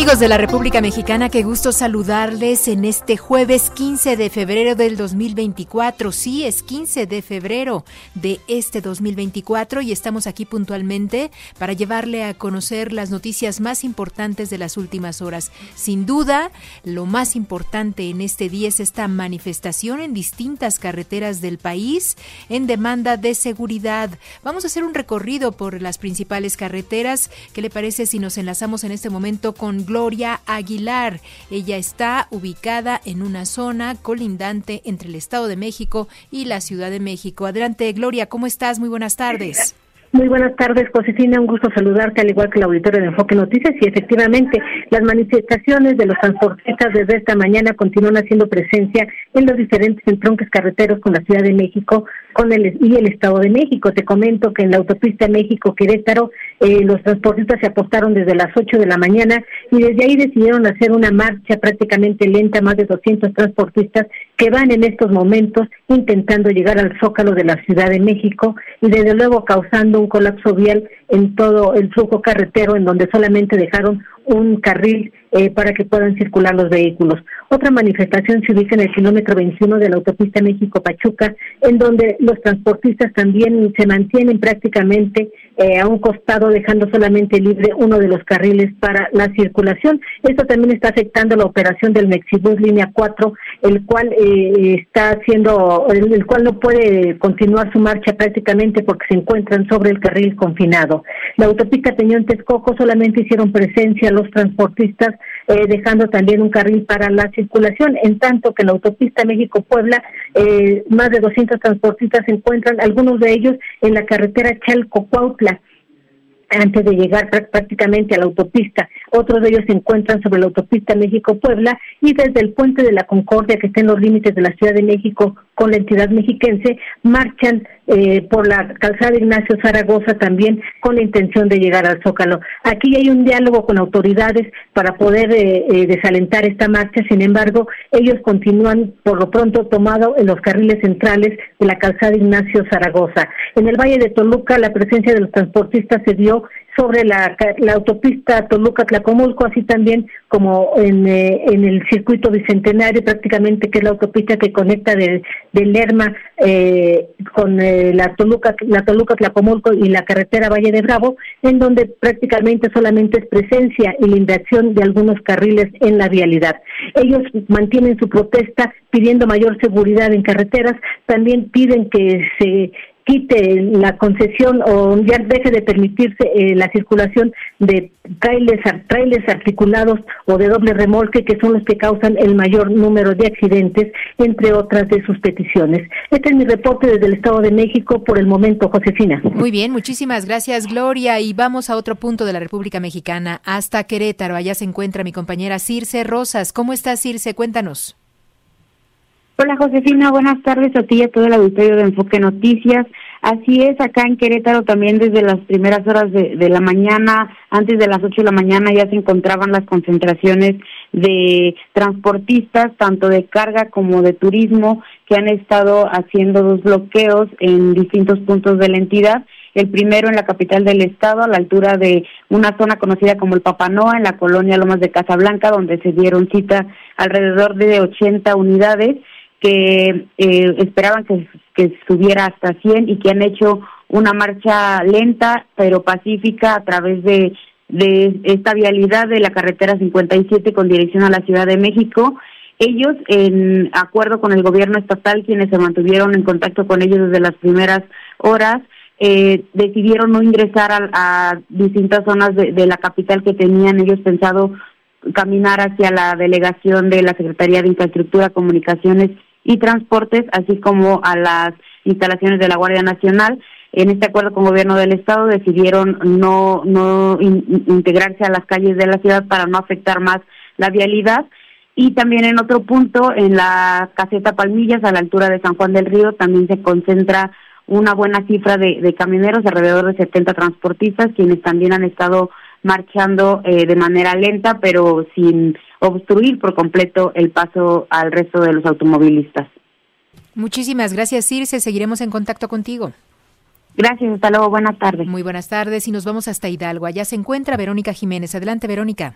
Amigos de la República Mexicana, qué gusto saludarles en este jueves 15 de febrero del 2024. Sí, es 15 de febrero de este 2024 y estamos aquí puntualmente para llevarle a conocer las noticias más importantes de las últimas horas. Sin duda, lo más importante en este día es esta manifestación en distintas carreteras del país en demanda de seguridad. Vamos a hacer un recorrido por las principales carreteras. ¿Qué le parece si nos enlazamos en este momento con Gloria Aguilar. Ella está ubicada en una zona colindante entre el Estado de México y la Ciudad de México. Adelante, Gloria, ¿cómo estás? Muy buenas tardes. Muy buenas tardes, Josefina. Un gusto saludarte, al igual que el auditorio de Enfoque Noticias. Y efectivamente, las manifestaciones de los transportistas desde esta mañana continúan haciendo presencia en los diferentes entronques carreteros con la Ciudad de México con el, y el Estado de México. Te comento que en la autopista México-Querétaro eh, los transportistas se apostaron desde las 8 de la mañana y desde ahí decidieron hacer una marcha prácticamente lenta, más de 200 transportistas que van en estos momentos intentando llegar al zócalo de la Ciudad de México y desde luego causando un colapso vial en todo el flujo carretero en donde solamente dejaron un carril eh, para que puedan circular los vehículos. Otra manifestación se ubica en el kilómetro 21 de la autopista México-Pachuca, en donde los transportistas también se mantienen prácticamente eh, a un costado, dejando solamente libre uno de los carriles para la circulación. Esto también está afectando la operación del Mexibus línea 4, el cual eh, está haciendo, el, el cual no puede continuar su marcha prácticamente porque se encuentran sobre el carril confinado. La autopista Peñón Texcoco solamente hicieron presencia los transportistas, eh, dejando también un carril para la circulación, en tanto que la autopista México-Puebla, eh, más de 200 transportistas se encuentran, algunos de ellos en la carretera Chalco-Cuautla antes de llegar prácticamente a la autopista. Otros de ellos se encuentran sobre la autopista México-Puebla y desde el puente de la Concordia, que está en los límites de la Ciudad de México con la entidad mexiquense, marchan eh, por la calzada Ignacio Zaragoza también con la intención de llegar al Zócalo. Aquí hay un diálogo con autoridades para poder eh, eh, desalentar esta marcha, sin embargo, ellos continúan por lo pronto tomado en los carriles centrales de la calzada Ignacio Zaragoza. En el Valle de Toluca, la presencia de los transportistas se dio sobre la, la autopista Toluca-Tlacomulco, así también como en, eh, en el circuito bicentenario, prácticamente que es la autopista que conecta de, de Lerma eh, con eh, la Toluca, la Toluca-Tlacomulco y la carretera Valle de Bravo, en donde prácticamente solamente es presencia y la inversión de algunos carriles en la vialidad. Ellos mantienen su protesta pidiendo mayor seguridad en carreteras, también piden que se quite la concesión o ya deje de permitirse eh, la circulación de trailers, trailers articulados o de doble remolque, que son los que causan el mayor número de accidentes, entre otras de sus peticiones. Este es mi reporte desde el Estado de México por el momento, Josefina. Muy bien, muchísimas gracias, Gloria. Y vamos a otro punto de la República Mexicana, hasta Querétaro. Allá se encuentra mi compañera Circe Rosas. ¿Cómo estás, Circe? Cuéntanos. Hola Josefina, buenas tardes a ti y a todo el auditorio de Enfoque Noticias. Así es, acá en Querétaro también desde las primeras horas de, de la mañana, antes de las ocho de la mañana ya se encontraban las concentraciones de transportistas, tanto de carga como de turismo, que han estado haciendo dos bloqueos en distintos puntos de la entidad. El primero en la capital del estado, a la altura de una zona conocida como el Papanoa, en la colonia Lomas de Casablanca, donde se dieron cita alrededor de 80 unidades que eh, esperaban que, que subiera hasta 100 y que han hecho una marcha lenta pero pacífica a través de, de esta vialidad de la carretera 57 con dirección a la Ciudad de México. Ellos, en acuerdo con el gobierno estatal, quienes se mantuvieron en contacto con ellos desde las primeras horas, eh, decidieron no ingresar a, a distintas zonas de, la capital que tenían ellos pensado caminar hacia la delegación de la Secretaría de Infraestructura, Comunicaciones y Transportes, así como a las instalaciones de la Guardia Nacional. En este acuerdo con el gobierno del estado decidieron no no integrarse a las calles de la ciudad para no afectar más la vialidad y también en otro punto en la caseta Palmillas a la altura de San Juan del Río también se concentra una buena cifra de, de camioneros, alrededor de 70 transportistas, quienes también han estado marchando eh, de manera lenta, pero sin obstruir por completo el paso al resto de los automovilistas. Muchísimas gracias, Circe. Seguiremos en contacto contigo. Gracias, hasta luego, buenas tardes. Muy buenas tardes y nos vamos hasta Hidalgo. Allá se encuentra Verónica Jiménez. Adelante, Verónica.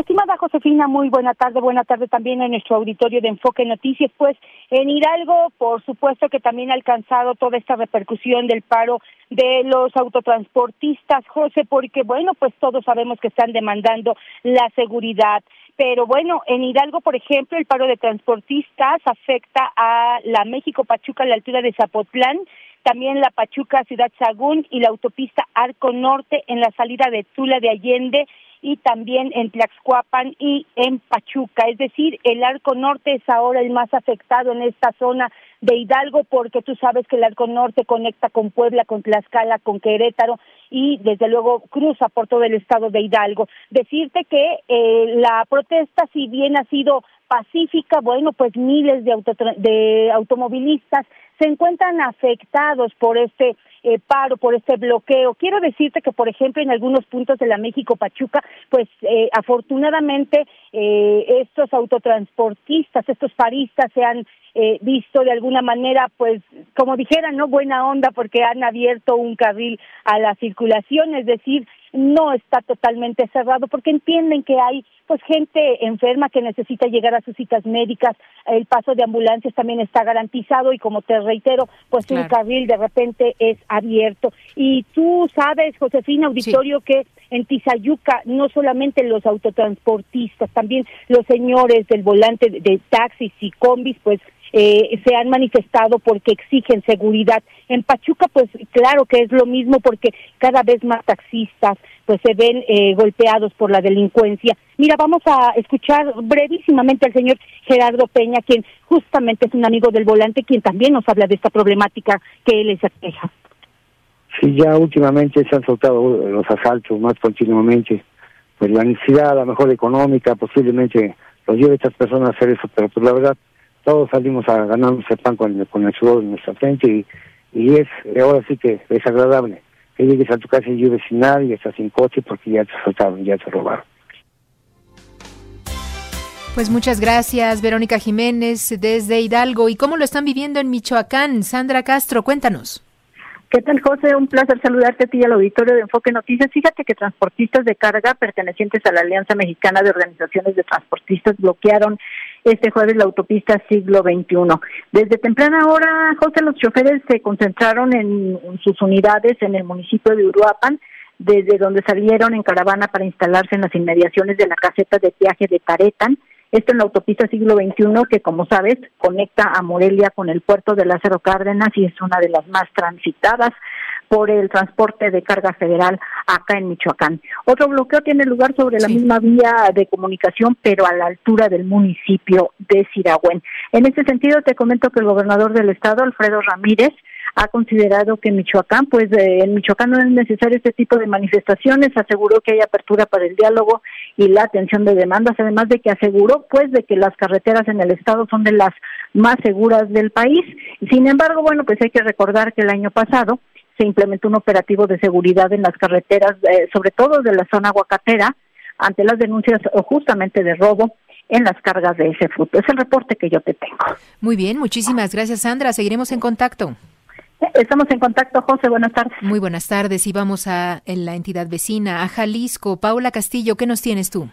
Estimada Josefina, muy buena tarde, buena tarde también en nuestro auditorio de Enfoque Noticias. Pues en Hidalgo, por supuesto que también ha alcanzado toda esta repercusión del paro de los autotransportistas, José, porque bueno, pues todos sabemos que están demandando la seguridad. Pero bueno, en Hidalgo, por ejemplo, el paro de transportistas afecta a la México Pachuca a la altura de Zapotlán, también la Pachuca Ciudad Sagún y la autopista Arco Norte en la salida de Tula de Allende y también en Tlaxcuapan y en Pachuca. Es decir, el arco norte es ahora el más afectado en esta zona de Hidalgo porque tú sabes que el arco norte conecta con Puebla, con Tlaxcala, con Querétaro y desde luego cruza por todo el estado de Hidalgo. Decirte que eh, la protesta, si bien ha sido pacífica, bueno, pues miles de, de automovilistas se encuentran afectados por este eh, paro, por este bloqueo. Quiero decirte que, por ejemplo, en algunos puntos de la México Pachuca, pues eh, afortunadamente eh, estos autotransportistas, estos paristas se han eh, visto de alguna manera, pues, como dijera, no buena onda porque han abierto un carril a la circulación, es decir, no está totalmente cerrado porque entienden que hay pues gente enferma que necesita llegar a sus citas médicas, el paso de ambulancias también está garantizado y como te reitero, pues un carril de repente es abierto. Y tú sabes, Josefina Auditorio, que en Tizayuca no solamente los autotransportistas, también los señores del volante de taxis y combis, pues eh, se han manifestado porque exigen seguridad. En Pachuca, pues claro que es lo mismo porque cada vez más taxistas pues se ven eh, golpeados por la delincuencia. Mira, vamos a escuchar brevísimamente al señor Gerardo Peña, quien justamente es un amigo del volante, quien también nos habla de esta problemática que él les aqueja. Sí, ya últimamente se han soltado los asaltos más continuamente. Pues la necesidad, a lo mejor económica, posiblemente los lleve a estas personas a hacer eso, pero pues la verdad todos salimos a ganarnos el pan con, con el sudor de nuestra frente y, y es, ahora sí que es agradable que llegues a tu casa y lleves sin nadie, estás sin coche porque ya te asaltaron, ya te robaron. Pues muchas gracias, Verónica Jiménez, desde Hidalgo. ¿Y cómo lo están viviendo en Michoacán? Sandra Castro, cuéntanos. ¿Qué tal, José? Un placer saludarte a ti y al auditorio de Enfoque Noticias. Fíjate que transportistas de carga pertenecientes a la Alianza Mexicana de Organizaciones de Transportistas bloquearon este jueves la autopista siglo XXI. Desde temprana hora, José, los choferes se concentraron en sus unidades en el municipio de Uruapan, desde donde salieron en caravana para instalarse en las inmediaciones de la caseta de viaje de Taretan, esto en la autopista siglo XXI, que como sabes, conecta a Morelia con el puerto de Lázaro Cárdenas y es una de las más transitadas por el transporte de carga federal acá en Michoacán. Otro bloqueo tiene lugar sobre la misma vía de comunicación, pero a la altura del municipio de Siragüen. En este sentido, te comento que el gobernador del estado, Alfredo Ramírez, ha considerado que Michoacán, pues eh, en Michoacán no es necesario este tipo de manifestaciones, aseguró que hay apertura para el diálogo y la atención de demandas, además de que aseguró pues de que las carreteras en el estado son de las más seguras del país. Sin embargo, bueno, pues hay que recordar que el año pasado se implementó un operativo de seguridad en las carreteras, eh, sobre todo de la zona aguacatera, ante las denuncias justamente de robo en las cargas de ese fruto. Es el reporte que yo te tengo. Muy bien, muchísimas gracias Sandra. Seguiremos en contacto. Estamos en contacto, José. Buenas tardes. Muy buenas tardes. Y vamos a en la entidad vecina, a Jalisco. Paula Castillo, ¿qué nos tienes tú?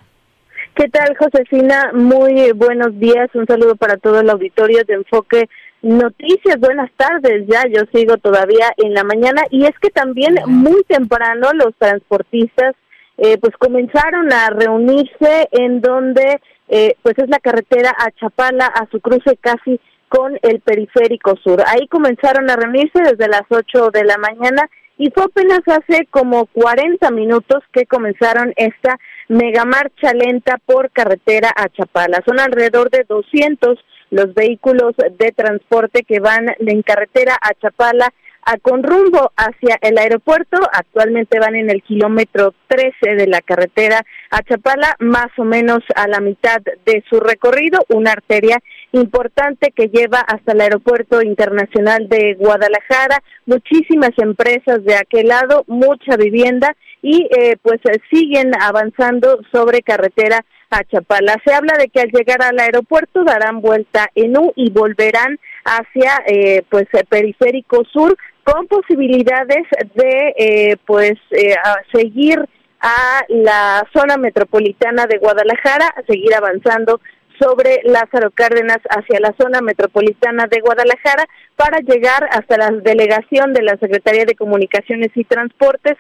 ¿Qué tal, Josefina? Muy buenos días. Un saludo para todo el auditorio de Enfoque Noticias. Buenas tardes. Ya yo sigo todavía en la mañana. Y es que también muy temprano los transportistas eh, pues comenzaron a reunirse en donde eh, pues es la carretera a Chapala, a su cruce casi con el periférico sur. Ahí comenzaron a reunirse desde las 8 de la mañana y fue apenas hace como 40 minutos que comenzaron esta mega marcha lenta por carretera a Chapala. Son alrededor de 200 los vehículos de transporte que van en carretera a Chapala a, con rumbo hacia el aeropuerto. Actualmente van en el kilómetro 13 de la carretera a Chapala, más o menos a la mitad de su recorrido, una arteria importante que lleva hasta el aeropuerto internacional de Guadalajara, muchísimas empresas de aquel lado, mucha vivienda y eh, pues siguen avanzando sobre carretera a Chapala. Se habla de que al llegar al aeropuerto darán vuelta en U y volverán hacia eh, pues el periférico sur con posibilidades de eh, pues eh, seguir a la zona metropolitana de Guadalajara, seguir avanzando sobre Lázaro Cárdenas hacia la zona metropolitana de Guadalajara para llegar hasta la delegación de la Secretaría de Comunicaciones y Transportes,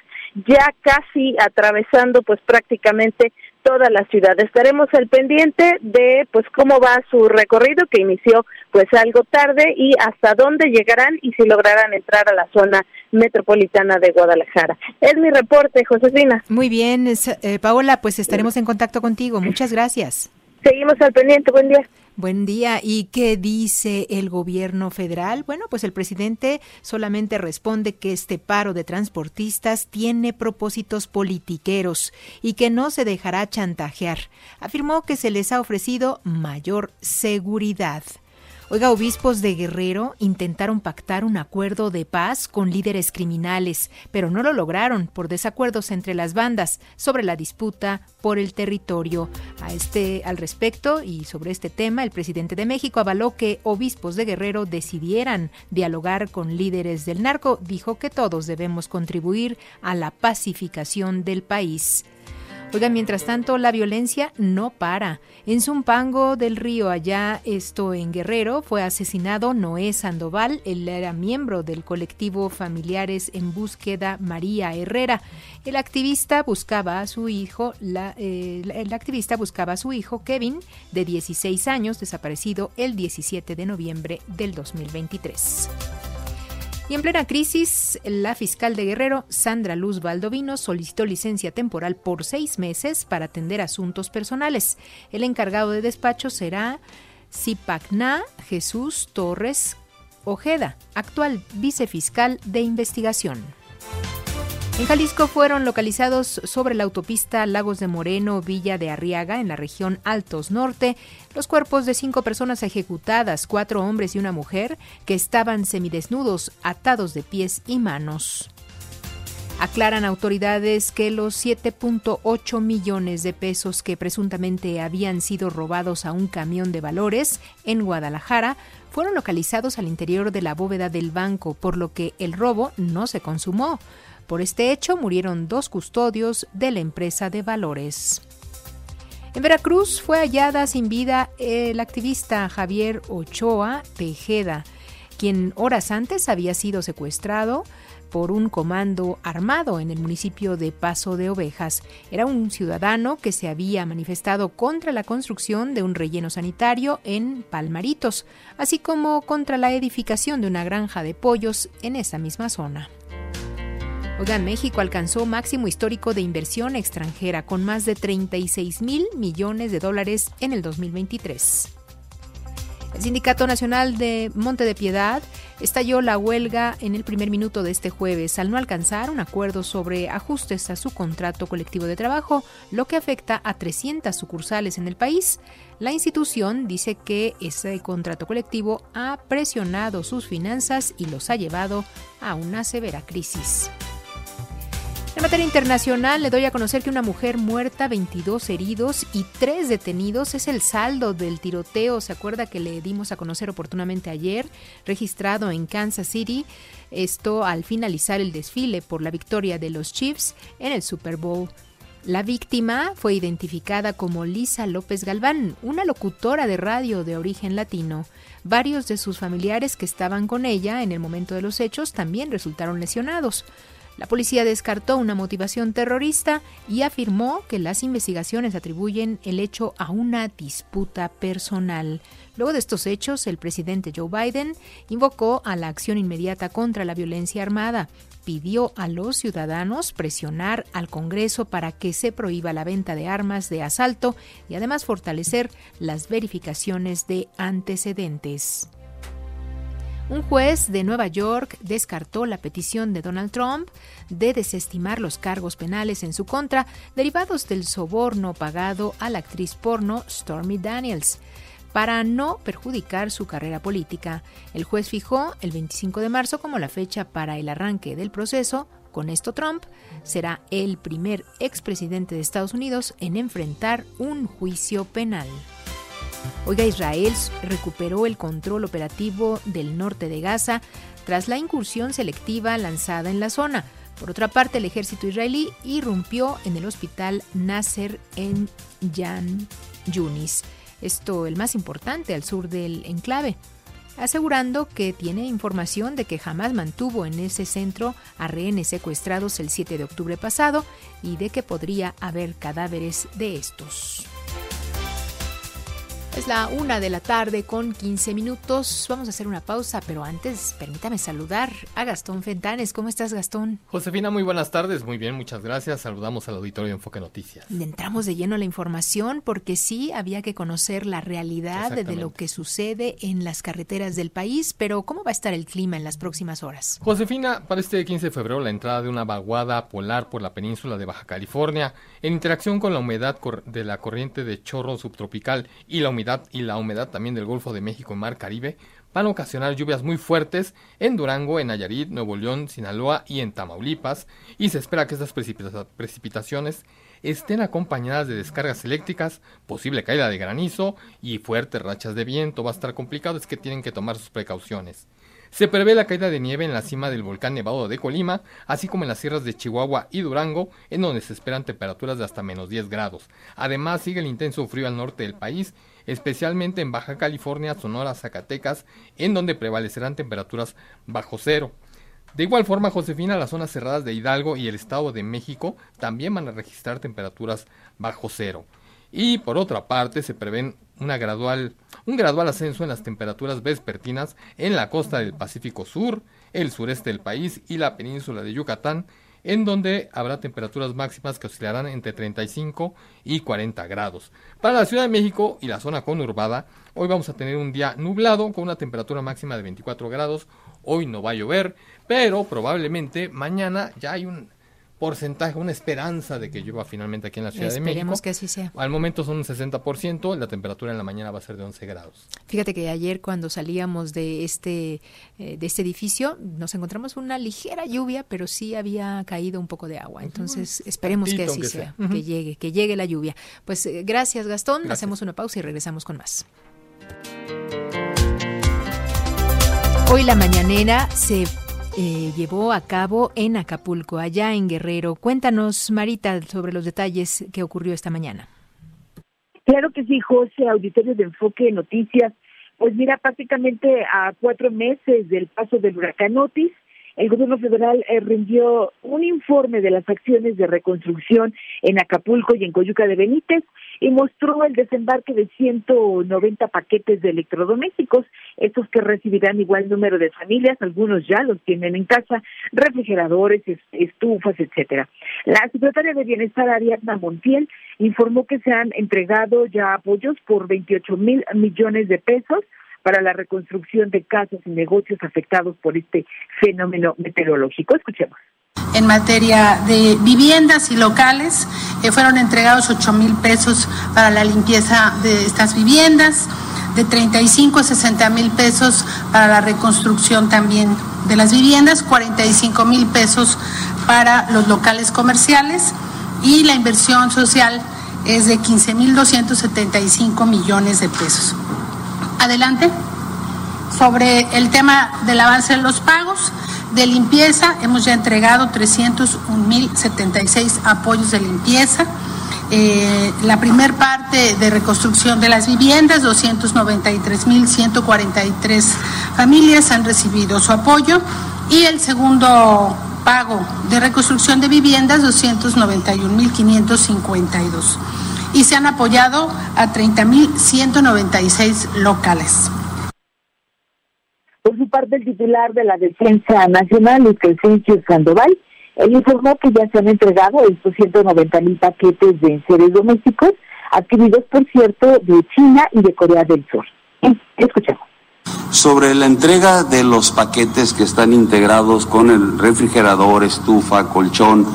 ya casi atravesando pues prácticamente toda la ciudad. Estaremos al pendiente de pues cómo va su recorrido que inició pues algo tarde y hasta dónde llegarán y si lograrán entrar a la zona metropolitana de Guadalajara. Es mi reporte, Josefina. Muy bien, eh, Paola, pues estaremos en contacto contigo. Muchas gracias. Seguimos al pendiente. Buen día. Buen día. ¿Y qué dice el gobierno federal? Bueno, pues el presidente solamente responde que este paro de transportistas tiene propósitos politiqueros y que no se dejará chantajear. Afirmó que se les ha ofrecido mayor seguridad. Oiga, obispos de Guerrero intentaron pactar un acuerdo de paz con líderes criminales, pero no lo lograron por desacuerdos entre las bandas sobre la disputa por el territorio. A este al respecto y sobre este tema, el presidente de México avaló que obispos de Guerrero decidieran dialogar con líderes del narco, dijo que todos debemos contribuir a la pacificación del país. Oiga, mientras tanto, la violencia no para. En Zumpango del Río, allá esto en Guerrero, fue asesinado Noé Sandoval. Él era miembro del colectivo Familiares en Búsqueda María Herrera. El activista buscaba a su hijo, eh, el activista buscaba a su hijo Kevin, de 16 años, desaparecido el 17 de noviembre del 2023. Y en plena crisis, la fiscal de Guerrero, Sandra Luz Valdovino, solicitó licencia temporal por seis meses para atender asuntos personales. El encargado de despacho será Zipacna Jesús Torres Ojeda, actual vicefiscal de investigación. En Jalisco fueron localizados sobre la autopista Lagos de Moreno, Villa de Arriaga, en la región Altos Norte, los cuerpos de cinco personas ejecutadas, cuatro hombres y una mujer, que estaban semidesnudos, atados de pies y manos. Aclaran autoridades que los 7.8 millones de pesos que presuntamente habían sido robados a un camión de valores en Guadalajara fueron localizados al interior de la bóveda del banco, por lo que el robo no se consumó. Por este hecho murieron dos custodios de la empresa de valores. En Veracruz fue hallada sin vida el activista Javier Ochoa Tejeda, quien horas antes había sido secuestrado por un comando armado en el municipio de Paso de Ovejas. Era un ciudadano que se había manifestado contra la construcción de un relleno sanitario en Palmaritos, así como contra la edificación de una granja de pollos en esa misma zona. Oigan, México alcanzó máximo histórico de inversión extranjera con más de 36 mil millones de dólares en el 2023. El Sindicato Nacional de Monte de Piedad estalló la huelga en el primer minuto de este jueves al no alcanzar un acuerdo sobre ajustes a su contrato colectivo de trabajo, lo que afecta a 300 sucursales en el país. La institución dice que ese contrato colectivo ha presionado sus finanzas y los ha llevado a una severa crisis. En materia internacional, le doy a conocer que una mujer muerta, 22 heridos y 3 detenidos es el saldo del tiroteo. ¿Se acuerda que le dimos a conocer oportunamente ayer? Registrado en Kansas City. Esto al finalizar el desfile por la victoria de los Chiefs en el Super Bowl. La víctima fue identificada como Lisa López Galván, una locutora de radio de origen latino. Varios de sus familiares que estaban con ella en el momento de los hechos también resultaron lesionados. La policía descartó una motivación terrorista y afirmó que las investigaciones atribuyen el hecho a una disputa personal. Luego de estos hechos, el presidente Joe Biden invocó a la acción inmediata contra la violencia armada. Pidió a los ciudadanos presionar al Congreso para que se prohíba la venta de armas de asalto y además fortalecer las verificaciones de antecedentes. Un juez de Nueva York descartó la petición de Donald Trump de desestimar los cargos penales en su contra derivados del soborno pagado a la actriz porno Stormy Daniels para no perjudicar su carrera política. El juez fijó el 25 de marzo como la fecha para el arranque del proceso. Con esto Trump será el primer expresidente de Estados Unidos en enfrentar un juicio penal. Oiga, Israel recuperó el control operativo del norte de Gaza tras la incursión selectiva lanzada en la zona. Por otra parte, el ejército israelí irrumpió en el hospital Nasser en Yan Yunis, esto el más importante al sur del enclave, asegurando que tiene información de que jamás mantuvo en ese centro a rehenes secuestrados el 7 de octubre pasado y de que podría haber cadáveres de estos. Es la una de la tarde con 15 minutos. Vamos a hacer una pausa, pero antes permítame saludar a Gastón Fentanes. ¿Cómo estás, Gastón? Josefina, muy buenas tardes. Muy bien, muchas gracias. Saludamos al auditorio de Enfoque Noticias. Entramos de lleno a la información porque sí había que conocer la realidad de lo que sucede en las carreteras del país, pero ¿cómo va a estar el clima en las próximas horas? Josefina, para este 15 de febrero, la entrada de una vaguada polar por la península de Baja California, en interacción con la humedad de la corriente de chorro subtropical y la humedad y la humedad también del Golfo de México y Mar Caribe van a ocasionar lluvias muy fuertes en Durango, en Nayarit, Nuevo León, Sinaloa y en Tamaulipas, y se espera que estas precipitaciones estén acompañadas de descargas eléctricas, posible caída de granizo y fuertes rachas de viento. Va a estar complicado, es que tienen que tomar sus precauciones. Se prevé la caída de nieve en la cima del volcán Nevado de Colima, así como en las sierras de Chihuahua y Durango, en donde se esperan temperaturas de hasta menos 10 grados. Además, sigue el intenso frío al norte del país especialmente en Baja California, Sonora, Zacatecas, en donde prevalecerán temperaturas bajo cero. De igual forma, Josefina, las zonas cerradas de Hidalgo y el Estado de México también van a registrar temperaturas bajo cero. Y por otra parte, se prevén gradual, un gradual ascenso en las temperaturas vespertinas en la costa del Pacífico Sur, el sureste del país y la península de Yucatán, en donde habrá temperaturas máximas que oscilarán entre 35 y 40 grados. Para la Ciudad de México y la zona conurbada, hoy vamos a tener un día nublado con una temperatura máxima de 24 grados. Hoy no va a llover, pero probablemente mañana ya hay un porcentaje, una esperanza de que llueva finalmente aquí en la Ciudad de México. Esperemos que así sea. Al momento son un 60%, la temperatura en la mañana va a ser de 11 grados. Fíjate que ayer cuando salíamos de este, eh, de este edificio nos encontramos una ligera lluvia, pero sí había caído un poco de agua. Entonces esperemos que así sea, que llegue, que llegue la lluvia. Pues eh, gracias Gastón, hacemos una pausa y regresamos con más. Hoy la mañanera se eh, llevó a cabo en Acapulco, allá en Guerrero. Cuéntanos, Marita, sobre los detalles que ocurrió esta mañana. Claro que sí, José, auditorio de Enfoque Noticias. Pues mira, prácticamente a cuatro meses del paso del huracán Otis, el gobierno federal eh, rindió un informe de las acciones de reconstrucción en Acapulco y en Coyuca de Benítez y mostró el desembarque de 190 paquetes de electrodomésticos, estos que recibirán igual número de familias, algunos ya los tienen en casa, refrigeradores, estufas, etcétera. La secretaria de Bienestar, Ariadna Montiel, informó que se han entregado ya apoyos por 28 mil millones de pesos para la reconstrucción de casas y negocios afectados por este fenómeno meteorológico. Escuchemos. En materia de viviendas y locales, eh, fueron entregados 8 mil pesos para la limpieza de estas viviendas, de 35 a 60 mil pesos para la reconstrucción también de las viviendas, 45 mil pesos para los locales comerciales y la inversión social es de 15 mil 275 millones de pesos. Adelante. Sobre el tema del avance en los pagos de limpieza, hemos ya entregado 301.076 apoyos de limpieza. Eh, la primer parte de reconstrucción de las viviendas, 293.143 familias han recibido su apoyo y el segundo pago de reconstrucción de viviendas, 291.552 y se han apoyado a 30.196 locales. Por su parte, el titular de la Defensa Nacional, Luis Crescencio Sandoval, él informó que ya se han entregado estos 190 mil paquetes de enseres domésticos, adquiridos, por cierto, de China y de Corea del Sur. Escuchemos. Sobre la entrega de los paquetes que están integrados con el refrigerador, estufa, colchón,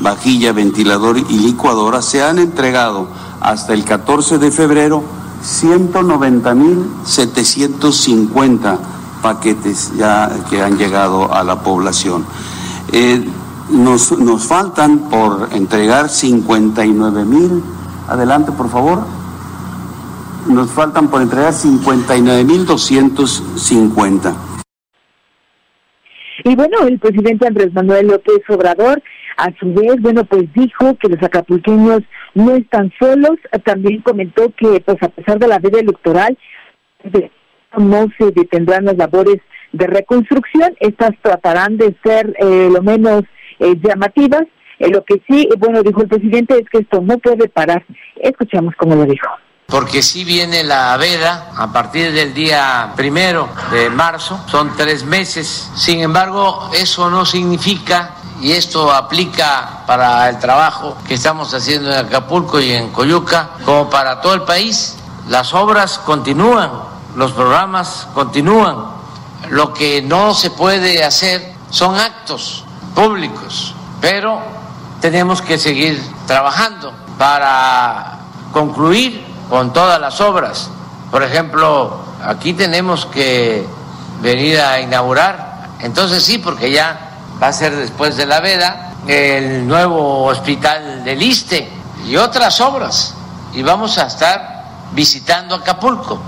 vajilla, ventilador y licuadora, se han entregado hasta el 14 de febrero 190.750 paquetes ya que han llegado a la población. Eh, nos, nos, faltan por entregar 59 mil. Adelante, por favor. Nos faltan por entregar 59 mil 250. Y bueno, el presidente Andrés Manuel López Obrador, a su vez, bueno, pues dijo que los acapulqueños no están solos. También comentó que, pues a pesar de la veda electoral, no se detendrán las labores de reconstrucción. Estas tratarán de ser eh, lo menos eh, llamativas. Eh, lo que sí, bueno, dijo el presidente es que esto no puede parar. Escuchamos cómo lo dijo porque si viene la veda a partir del día primero de marzo, son tres meses. Sin embargo, eso no significa, y esto aplica para el trabajo que estamos haciendo en Acapulco y en Coyuca, como para todo el país, las obras continúan, los programas continúan. Lo que no se puede hacer son actos públicos, pero tenemos que seguir trabajando para concluir con todas las obras. Por ejemplo, aquí tenemos que venir a inaugurar, entonces sí, porque ya va a ser después de la veda, el nuevo hospital del ISTE y otras obras. Y vamos a estar visitando Acapulco.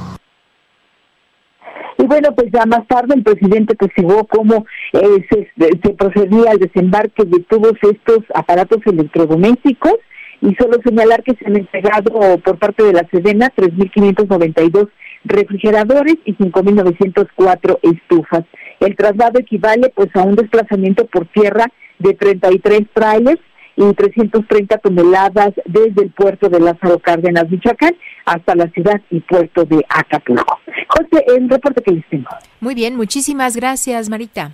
Y bueno, pues ya más tarde el presidente testigó cómo eh, se, se procedía al desembarque de todos estos aparatos electrodomésticos y solo señalar que se han entregado por parte de la Sedena 3.592 refrigeradores y 5.904 estufas. El traslado equivale pues a un desplazamiento por tierra de 33 trailers y 330 toneladas desde el puerto de Lázaro Cárdenas, Michoacán, hasta la ciudad y puerto de Acapulco. José, el reporte que les tengo. Muy bien, muchísimas gracias, Marita.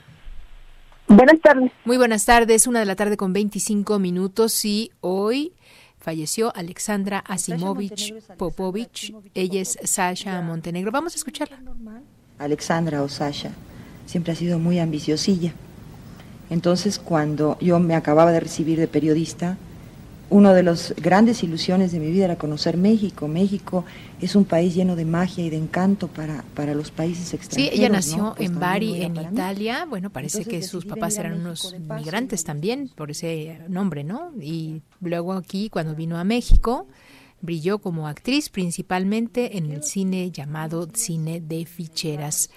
Buenas tardes. Muy buenas tardes, una de la tarde con 25 minutos y hoy falleció Alexandra Asimovich Popovich. Ella es Sasha Montenegro. Vamos a escucharla. Alexandra o Sasha siempre ha sido muy ambiciosilla. Entonces, cuando yo me acababa de recibir de periodista, una de las grandes ilusiones de mi vida era conocer México. México es un país lleno de magia y de encanto para, para los países extranjeros. Sí, ella nació en Bari, en Italia. Bueno, parece que sus papás eran unos migrantes también, por ese nombre, ¿no? Y luego aquí, cuando vino a México, brilló como actriz principalmente en el cine llamado cine de ficheras.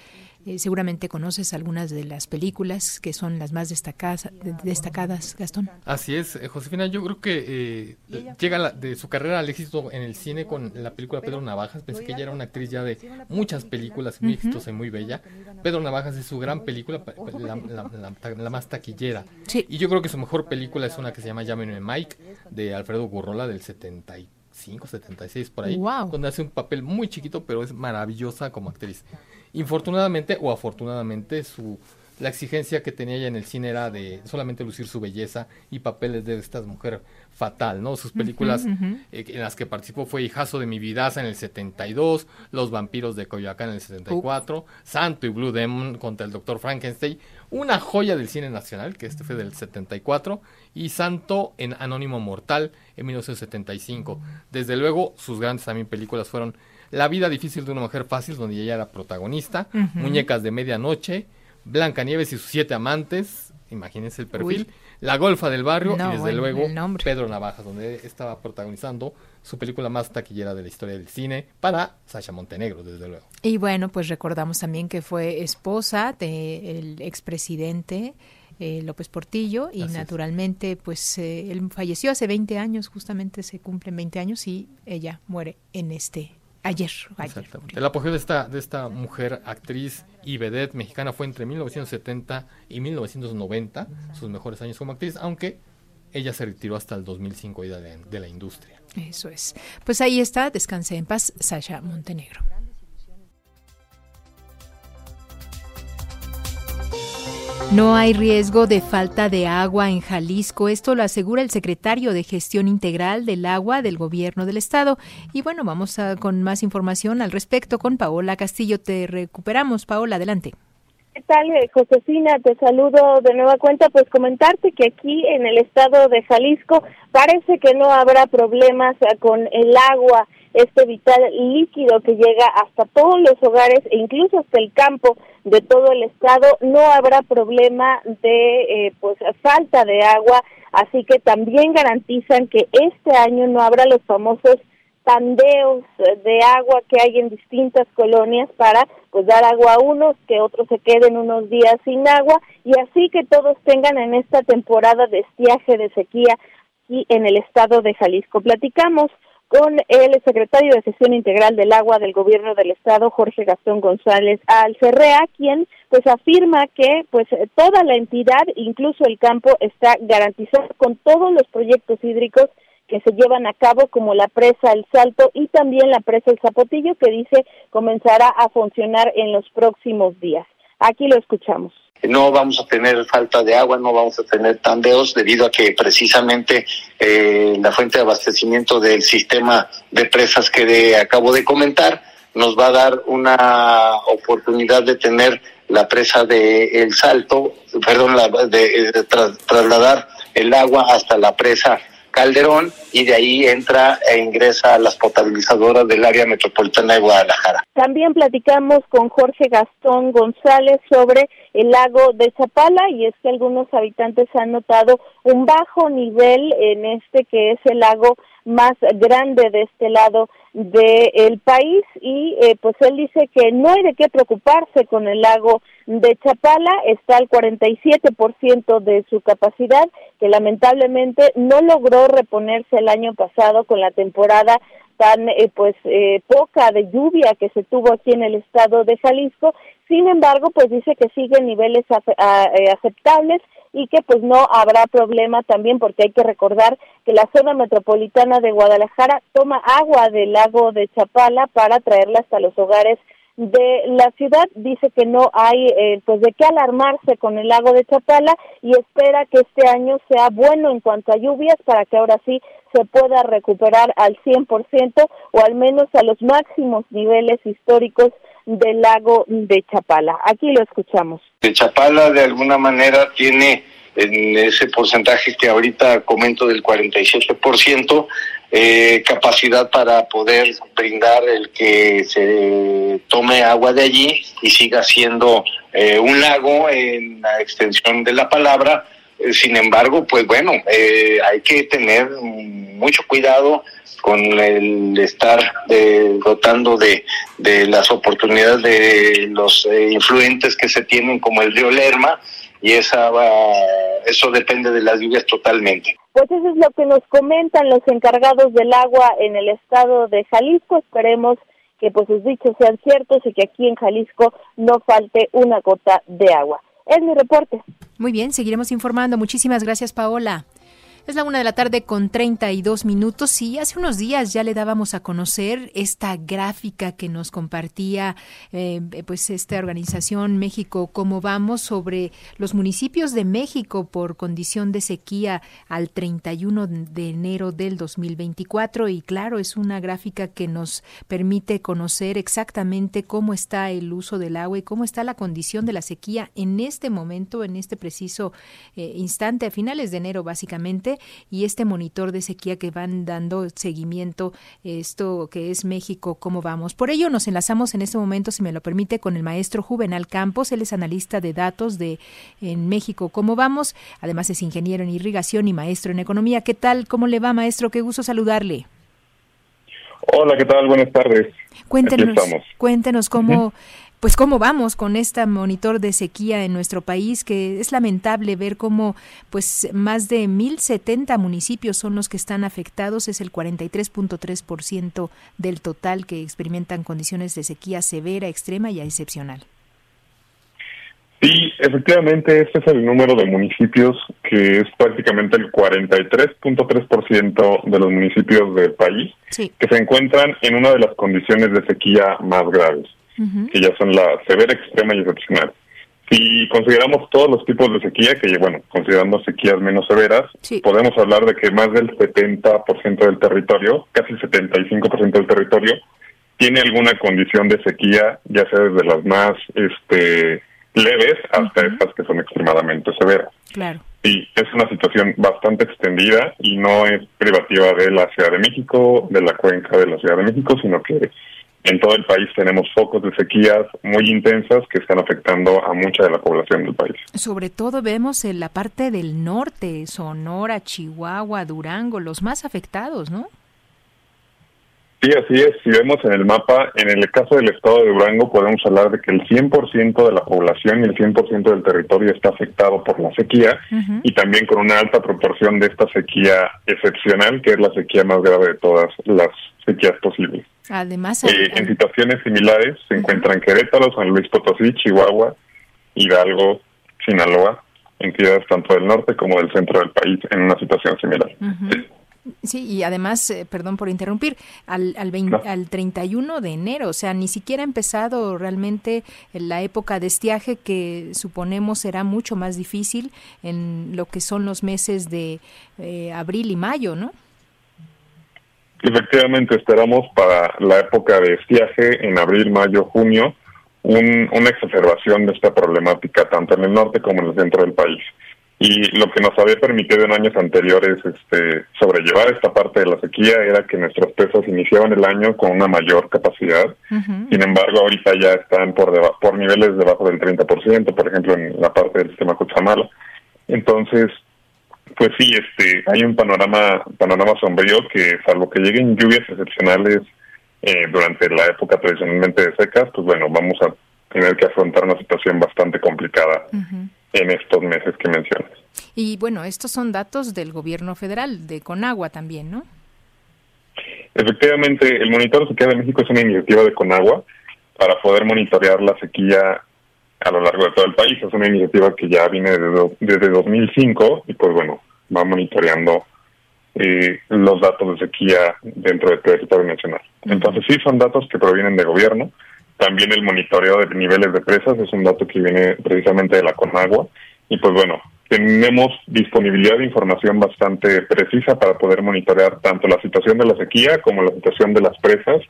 Eh, seguramente conoces algunas de las películas que son las más destacadas, destacadas Gastón. Así es, eh, Josefina. Yo creo que eh, llega de su carrera al éxito en el cine con la película Pedro Navajas. Pensé que ella era una actriz ya de muchas películas, muy exitosa y muy bella. Pedro Navajas es su gran película, la, más taquillera. Y yo creo que su mejor película es una que se llama Llámenme Mike, de Alfredo Gurrola, del 75, 76, por ahí. Donde hace un papel muy chiquito, pero es maravillosa como actriz. Infortunadamente o afortunadamente su la exigencia que tenía ella en el cine era de solamente lucir su belleza y papeles de esta mujer fatal, ¿no? Sus películas eh, en las que participó fue Hijazo de mi vidaza en el 72, Los vampiros de Coyoacán en el 74, Santo y Blue Demon contra el Doctor Frankenstein, una joya del cine nacional, que este fue del 74, y Santo en Anónimo Mortal en 1975. Desde luego, sus grandes también películas fueron la vida difícil de una mujer fácil, donde ella era protagonista. Muñecas de medianoche. Blanca Nieves y sus siete amantes. Imagínense el perfil. La Golfa del Barrio. y desde luego Pedro Navajas, donde estaba protagonizando su película más taquillera de la historia del cine para Sasha Montenegro, desde luego. Y bueno, pues recordamos también que fue esposa del expresidente. Eh, López Portillo y naturalmente pues eh, él falleció hace 20 años, justamente se cumplen 20 años y ella muere en este Ayer, El apogeo de esta, de esta mujer actriz y vedette mexicana fue entre 1970 y 1990, sus mejores años como actriz, aunque ella se retiró hasta el 2005 de de la industria. Eso es. Pues ahí está, descanse en paz, Sasha Montenegro. No hay riesgo de falta de agua en Jalisco. Esto lo asegura el secretario de Gestión Integral del Agua del Gobierno del Estado. Y bueno, vamos a, con más información al respecto con Paola Castillo. Te recuperamos. Paola, adelante. ¿Qué tal, eh, Josefina? Te saludo de nueva cuenta. Pues comentarte que aquí en el estado de Jalisco parece que no habrá problemas eh, con el agua, este vital líquido que llega hasta todos los hogares e incluso hasta el campo de todo el estado. No habrá problema de eh, pues falta de agua, así que también garantizan que este año no habrá los famosos tandeos de agua que hay en distintas colonias para pues dar agua a unos, que otros se queden unos días sin agua y así que todos tengan en esta temporada de estiaje de sequía aquí en el estado de Jalisco. Platicamos con el secretario de Gestión Integral del Agua del Gobierno del Estado, Jorge Gastón González Alcerrea, quien pues afirma que pues toda la entidad, incluso el campo, está garantizado con todos los proyectos hídricos que se llevan a cabo como la presa El Salto y también la presa El Zapotillo que dice comenzará a funcionar en los próximos días. Aquí lo escuchamos no vamos a tener falta de agua, no vamos a tener tandeos debido a que precisamente eh, la fuente de abastecimiento del sistema de presas que acabo de comentar nos va a dar una oportunidad de tener la presa de El Salto, perdón, de, trasladar el agua hasta la presa Calderón y de ahí entra e ingresa a las potabilizadoras del área metropolitana de Guadalajara. También platicamos con Jorge Gastón González sobre el lago de Chapala y es que algunos habitantes han notado un bajo nivel en este que es el lago más grande de este lado del país y eh, pues él dice que no hay de qué preocuparse con el lago de Chapala, está al 47% de su capacidad, que lamentablemente no logró reponerse el año pasado con la temporada tan eh, pues eh, poca de lluvia que se tuvo aquí en el estado de Jalisco. Sin embargo, pues dice que sigue en niveles eh, aceptables y que pues no habrá problema también porque hay que recordar que la zona metropolitana de Guadalajara toma agua del lago de Chapala para traerla hasta los hogares de la ciudad dice que no hay eh, pues de qué alarmarse con el lago de Chapala y espera que este año sea bueno en cuanto a lluvias para que ahora sí se pueda recuperar al 100% o al menos a los máximos niveles históricos del lago de Chapala. Aquí lo escuchamos. De Chapala de alguna manera tiene en ese porcentaje que ahorita comento del 47%, eh, capacidad para poder brindar el que se tome agua de allí y siga siendo eh, un lago en la extensión de la palabra. Eh, sin embargo, pues bueno, eh, hay que tener mucho cuidado con el estar dotando de, de las oportunidades de los influentes que se tienen como el río Lerma y esa eso depende de las lluvias totalmente. Pues eso es lo que nos comentan los encargados del agua en el estado de Jalisco. Esperemos que pues sus dichos sean ciertos y que aquí en Jalisco no falte una gota de agua. Es mi reporte. Muy bien, seguiremos informando. Muchísimas gracias, Paola. Es la una de la tarde con 32 minutos. Y hace unos días ya le dábamos a conocer esta gráfica que nos compartía eh, pues esta organización México Cómo Vamos sobre los municipios de México por condición de sequía al 31 de enero del 2024 y claro, es una gráfica que nos permite conocer exactamente cómo está el uso del agua y cómo está la condición de la sequía en este momento, en este preciso eh, instante, a finales de enero básicamente y este monitor de sequía que van dando seguimiento, esto que es México, cómo vamos. Por ello nos enlazamos en este momento, si me lo permite, con el maestro Juvenal Campos, él es analista de datos de en México, cómo vamos, además es ingeniero en irrigación y maestro en economía. ¿Qué tal? ¿Cómo le va, maestro? Qué gusto saludarle. Hola, ¿qué tal? Buenas tardes. Cuéntenos, cuéntenos cómo, pues cómo vamos con este monitor de sequía en nuestro país, que es lamentable ver cómo pues más de 1070 municipios son los que están afectados, es el 43.3% del total que experimentan condiciones de sequía severa, extrema y excepcional. Sí, efectivamente, este es el número de municipios que es prácticamente el 43.3% de los municipios del país que se encuentran en una de las condiciones de sequía más graves que ya son la severa, extrema y excepcional. Si consideramos todos los tipos de sequía, que bueno, considerando sequías menos severas, podemos hablar de que más del 70% del territorio, casi el 75% del territorio, tiene alguna condición de sequía, ya sea desde las más este leves hasta estas que son extremadamente severas. Claro. Y es una situación bastante extendida y no es privativa de la Ciudad de México, de la cuenca de la Ciudad de México, sino que en todo el país tenemos focos de sequías muy intensas que están afectando a mucha de la población del país. Sobre todo vemos en la parte del norte, Sonora, Chihuahua, Durango, los más afectados, ¿no? Sí, así es. Si vemos en el mapa, en el caso del estado de Durango, podemos hablar de que el 100% de la población y el 100% del territorio está afectado por la sequía y también con una alta proporción de esta sequía excepcional, que es la sequía más grave de todas las sequías posibles. Además, eh, en situaciones similares se encuentran Querétaro, San Luis Potosí, Chihuahua, Hidalgo, Sinaloa, entidades tanto del norte como del centro del país en una situación similar. Sí, y además, eh, perdón por interrumpir, al, al, 20, al 31 de enero, o sea, ni siquiera ha empezado realmente la época de estiaje que suponemos será mucho más difícil en lo que son los meses de eh, abril y mayo, ¿no? Efectivamente, esperamos para la época de estiaje en abril, mayo, junio, un, una exacerbación de esta problemática tanto en el norte como en el centro del país y lo que nos había permitido en años anteriores este, sobrellevar esta parte de la sequía era que nuestras presas iniciaban el año con una mayor capacidad. Sin embargo, ahorita ya están por por niveles debajo del 30%, por ejemplo, en la parte del sistema Cuchamala. Entonces, pues sí, este, hay un panorama panorama sombrío que salvo que lleguen lluvias excepcionales eh, durante la época tradicionalmente de secas, pues bueno, vamos a tener que afrontar una situación bastante complicada en estos meses que mencionas. Y bueno, estos son datos del gobierno federal, de Conagua también, ¿no? Efectivamente, el monitor de sequía de México es una iniciativa de Conagua para poder monitorear la sequía a lo largo de todo el país. Es una iniciativa que ya viene desde, desde 2005 y pues bueno, va monitoreando eh, los datos de sequía dentro del territorio nacional. Entonces sí son datos que provienen de gobierno, también el monitoreo de niveles de presas es un dato que viene precisamente de la Conagua. Y pues bueno, tenemos disponibilidad de información bastante precisa para poder monitorear tanto la situación de la sequía como la situación de las presas.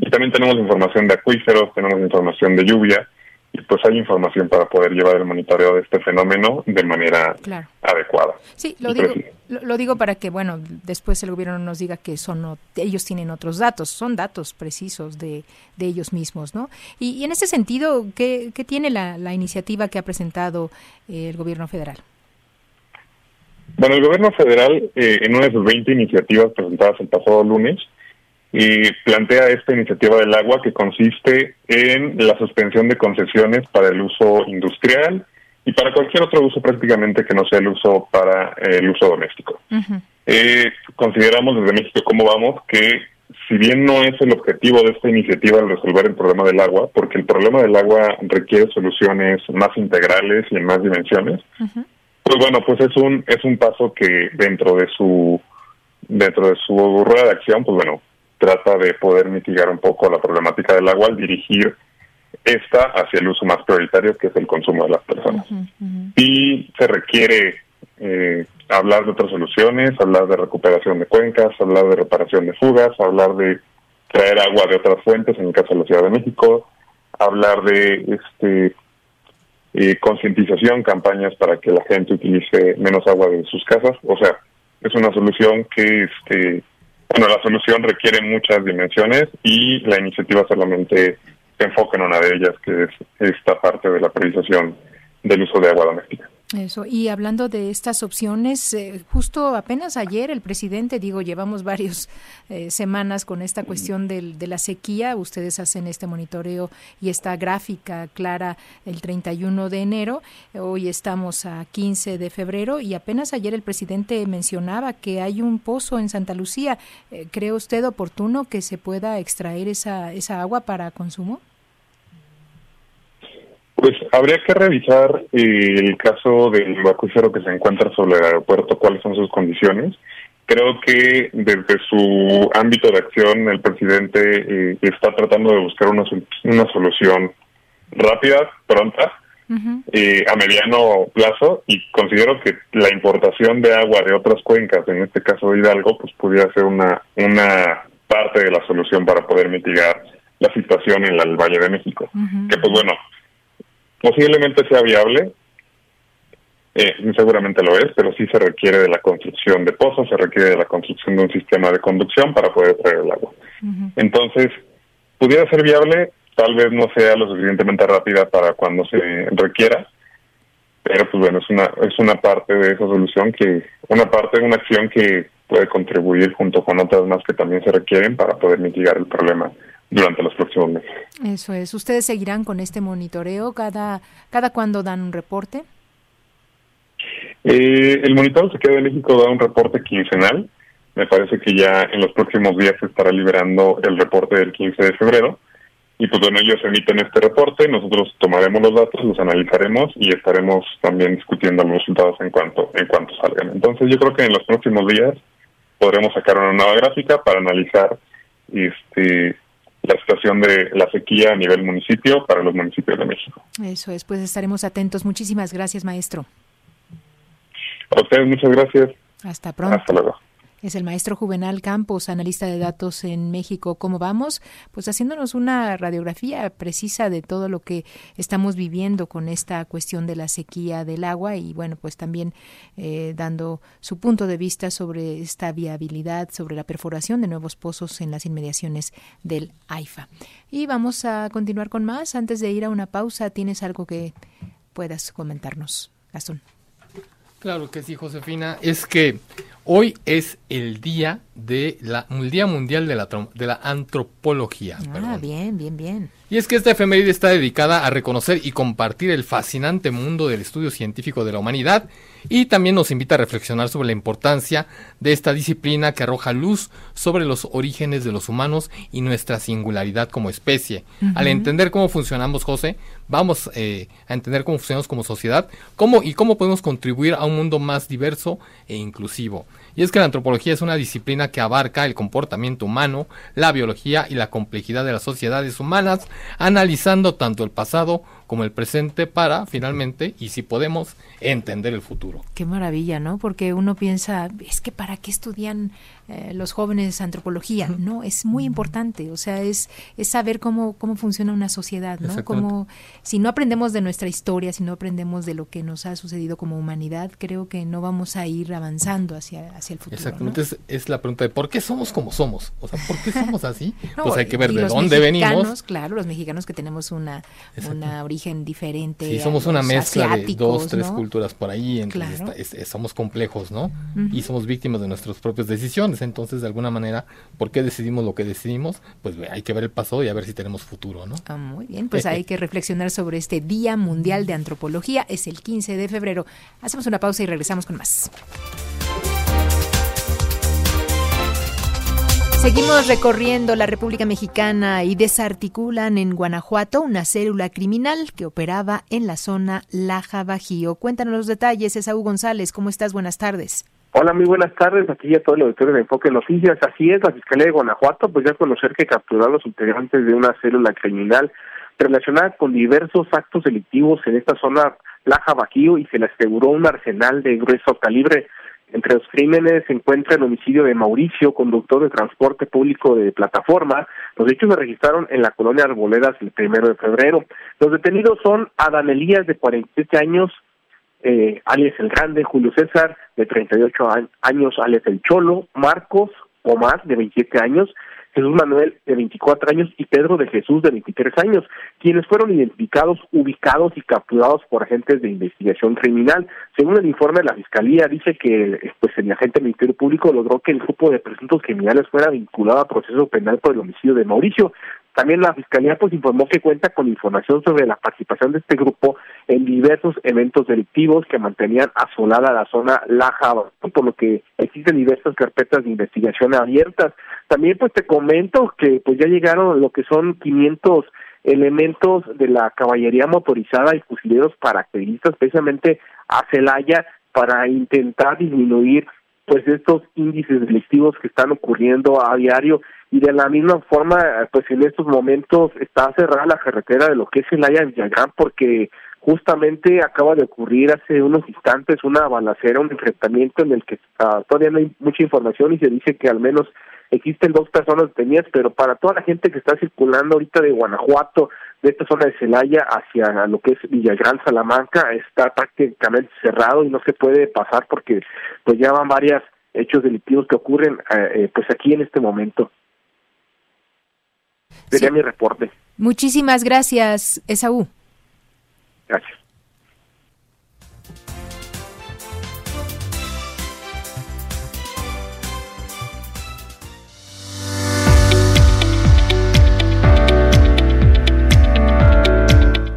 Y también tenemos información de acuíferos, tenemos información de lluvia y pues hay información para poder llevar el monitoreo de este fenómeno de manera adecuada. Sí, lo digo, lo, digo para que, bueno, después el gobierno nos diga que son ellos tienen otros datos, son datos precisos de, de ellos mismos, ¿no? Y, en ese sentido, ¿qué, qué tiene la, la, iniciativa que ha presentado eh, el gobierno federal? Bueno, el gobierno federal, eh, en una de sus 20 iniciativas presentadas el pasado lunes, y plantea esta iniciativa del agua que consiste en la suspensión de concesiones para el uso industrial y para cualquier otro uso prácticamente que no sea el uso para eh, el uso doméstico. eh, consideramos desde México cómo vamos que si bien no es el objetivo de esta iniciativa el resolver el problema del agua, porque el problema del agua requiere soluciones más integrales y en más dimensiones, pues bueno, pues es un es un paso que dentro de su dentro de su rueda de acción, pues bueno, trata de poder mitigar un poco la problemática del agua al dirigir esta hacia el uso más prioritario, que es el consumo de las personas. Y se requiere eh, hablar de otras soluciones, hablar de recuperación de cuencas, hablar de reparación de fugas, hablar de traer agua de otras fuentes, en el caso de la Ciudad de México, hablar de este eh, concientización, campañas para que la gente utilice menos agua de sus casas. O sea, es una solución que este bueno, la solución requiere muchas dimensiones y la iniciativa solamente se enfoca en una de ellas, que es esta parte de la priorización del uso de agua doméstica. Eso, y hablando de estas opciones, eh, justo apenas ayer el presidente, digo, llevamos varias eh, semanas con esta cuestión del, de la sequía, ustedes hacen este monitoreo y esta gráfica clara el 31 de enero, hoy estamos a 15 de febrero y apenas ayer el presidente mencionaba que hay un pozo en Santa Lucía. Eh, ¿Cree usted oportuno que se pueda extraer esa, esa agua para consumo? Pues habría que revisar eh, el caso del acuífero que se encuentra sobre el aeropuerto, cuáles son sus condiciones. Creo que desde su ámbito de acción el presidente eh, está tratando de buscar una, una solución rápida, pronta, eh, a mediano plazo y considero que la importación de agua de otras cuencas, en este caso de Hidalgo, pues pudiera ser una, una parte de la solución para poder mitigar la situación en el Valle de México. Que pues bueno, Posiblemente sea viable, eh, seguramente lo es, pero sí se requiere de la construcción de pozos, se requiere de la construcción de un sistema de conducción para poder traer el agua. Entonces, pudiera ser viable, tal vez no sea lo suficientemente rápida para cuando se requiera, pero pues bueno, es una, es una parte de esa solución que, una parte de una acción que puede contribuir junto con otras más que también se requieren para poder mitigar el problema durante los próximos meses. Eso es. ¿Ustedes seguirán con este monitoreo? ¿Cada, cada cuándo dan un reporte? Eh, el monitoreo se queda de México da un reporte quincenal. Me parece que ya en los próximos días se estará liberando el reporte del 15 de febrero. Y pues bueno, ellos emiten este reporte, nosotros tomaremos los datos, los analizaremos y estaremos también discutiendo los resultados en cuanto en cuanto salgan. Entonces yo creo que en los próximos días podremos sacar una nueva gráfica para analizar este la situación de la sequía a nivel municipio para los municipios de México. Eso es, pues estaremos atentos. Muchísimas gracias, maestro. A ustedes muchas gracias. Hasta pronto. Hasta luego. Es el maestro Juvenal Campos, analista de datos en México. ¿Cómo vamos? Pues haciéndonos una radiografía precisa de todo lo que estamos viviendo con esta cuestión de la sequía del agua y bueno, pues también eh, dando su punto de vista sobre esta viabilidad, sobre la perforación de nuevos pozos en las inmediaciones del AIFA. Y vamos a continuar con más. Antes de ir a una pausa, ¿tienes algo que puedas comentarnos, Gastón? Claro que sí, Josefina. Es que hoy es el día de la el día mundial de la de la antropología. Ah, bien, bien, bien. Y es que esta efeméride está dedicada a reconocer y compartir el fascinante mundo del estudio científico de la humanidad y también nos invita a reflexionar sobre la importancia de esta disciplina que arroja luz sobre los orígenes de los humanos y nuestra singularidad como especie. Al entender cómo funcionamos, José, vamos eh, a entender cómo funcionamos como sociedad cómo, y cómo podemos contribuir a un mundo más diverso e inclusivo. Y es que la antropología es una disciplina que abarca el comportamiento humano, la biología y la complejidad de las sociedades humanas, analizando tanto el pasado como el presente para finalmente, y si podemos, entender el futuro. Qué maravilla, ¿no? Porque uno piensa, es que para qué estudian eh, los jóvenes antropología, ¿no? Es muy importante, o sea, es, es saber cómo, cómo funciona una sociedad, ¿no? Como, si no aprendemos de nuestra historia, si no aprendemos de lo que nos ha sucedido como humanidad, creo que no vamos a ir avanzando hacia, hacia el futuro. Exactamente, es, la pregunta de por qué somos como somos, o sea, ¿por qué somos así? pues hay que ver de dónde venimos. Claro, los mexicanos que tenemos una, una origen diferente. Sí, somos una mezcla de dos, tres culturas por ahí, entonces somos complejos, ¿no? Y somos víctimas de nuestras propias decisiones, entonces de alguna manera, ¿por qué decidimos lo que decidimos? Pues hay que ver el pasado y a ver si tenemos futuro, ¿no? Ah, muy bien, pues hay que reflexionar sobre este Día Mundial de Antropología, es el 15 de febrero. Hacemos una pausa y regresamos con más. Seguimos recorriendo la República Mexicana y desarticulan en Guanajuato una célula criminal que operaba en la zona Laja Bajío. Cuéntanos los detalles, Esaú González. ¿Cómo estás? Buenas tardes. Hola, muy buenas tardes. Aquí ya todo el auditorio de Enfoque Noticias. Así es, la Fiscalía de Guanajuato, pues ya conocer que capturó a los integrantes de una célula criminal relacionada con diversos actos delictivos en esta zona Laja Bajío y se le aseguró un arsenal de grueso calibre. Entre los crímenes se encuentra el homicidio de Mauricio, conductor de transporte público de plataforma. Los hechos se registraron en la colonia Arboledas el primero de febrero. Los detenidos son Adán Elías, de 47 años, eh, alias El Grande, Julio César, de 38 años, alias El Cholo, Marcos Omar, de 27 años, Jesús Manuel, de 24 años, y Pedro de Jesús, de 23 años, quienes fueron identificados, ubicados y capturados por agentes de investigación criminal. Según el informe de la Fiscalía, dice que pues, el agente del Ministerio Público logró que el grupo de presuntos criminales fuera vinculado a proceso penal por el homicidio de Mauricio. También la Fiscalía pues informó que cuenta con información sobre la participación de este grupo en diversos eventos delictivos que mantenían asolada la zona Laja, por lo que existen diversas carpetas de investigación abiertas. También pues te comento que pues ya llegaron lo que son 500 elementos de la caballería motorizada y fusileros paracaidistas precisamente a Celaya para intentar disminuir pues estos índices delictivos que están ocurriendo a diario y de la misma forma pues en estos momentos está cerrada la carretera de lo que es el Haya Villagrán porque justamente acaba de ocurrir hace unos instantes una balacera, un enfrentamiento en el que ah, todavía no hay mucha información y se dice que al menos existen dos personas detenidas, pero para toda la gente que está circulando ahorita de Guanajuato, de esta zona de Celaya hacia lo que es Villagrán, Salamanca, está prácticamente cerrado y no se puede pasar porque pues ya van varios hechos delictivos que ocurren eh, eh, pues aquí en este momento. Sería mi reporte. Muchísimas gracias, Esaú. Gracias.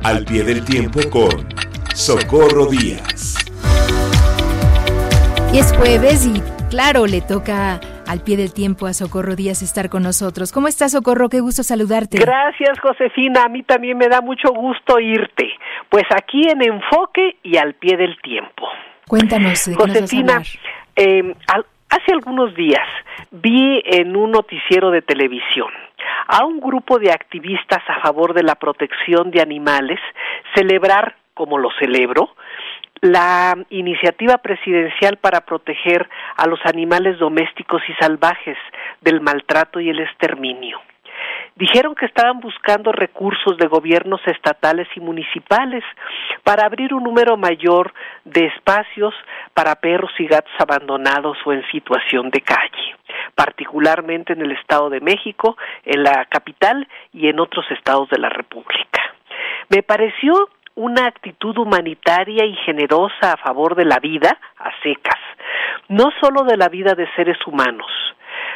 Al pie del tiempo con Socorro Díaz. Y es jueves y claro, le toca al pie del tiempo a Socorro Díaz estar con nosotros. ¿Cómo estás, Socorro? Qué gusto saludarte. Gracias, Josefina. A mí también me da mucho gusto irte. Pues aquí en Enfoque y al pie del tiempo. Cuéntanos, Josefina, eh, hace algunos días vi en un noticiero de televisión a un grupo de activistas a favor de la protección de animales celebrar, como lo celebro, la iniciativa presidencial para proteger a los animales domésticos y salvajes del maltrato y el exterminio. Dijeron que estaban buscando recursos de gobiernos estatales y municipales para abrir un número mayor de espacios para perros y gatos abandonados o en situación de calle, particularmente en el Estado de México, en la capital y en otros estados de la República. Me pareció una actitud humanitaria y generosa a favor de la vida a secas, no solo de la vida de seres humanos,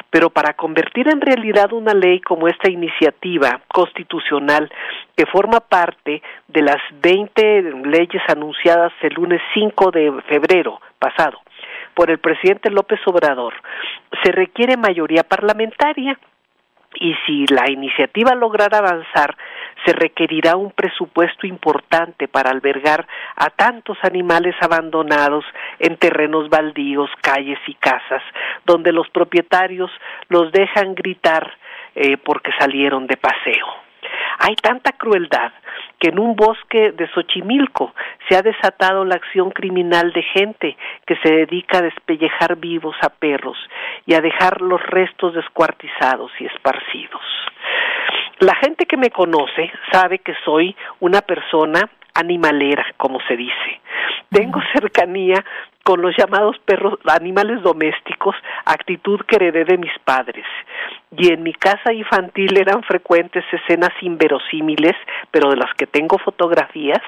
pero para convertir en realidad una ley como esta iniciativa constitucional que forma parte de las 20 leyes anunciadas el lunes 5 de febrero pasado por el presidente López Obrador, se requiere mayoría parlamentaria. Y si la iniciativa lograra avanzar, se requerirá un presupuesto importante para albergar a tantos animales abandonados en terrenos baldíos, calles y casas, donde los propietarios los dejan gritar eh, porque salieron de paseo. Hay tanta crueldad que en un bosque de Xochimilco se ha desatado la acción criminal de gente que se dedica a despellejar vivos a perros y a dejar los restos descuartizados y esparcidos. La gente que me conoce sabe que soy una persona animalera, como se dice. Tengo cercanía con los llamados perros, animales domésticos, actitud que heredé de mis padres. Y en mi casa infantil eran frecuentes escenas inverosímiles, pero de las que tengo fotografías,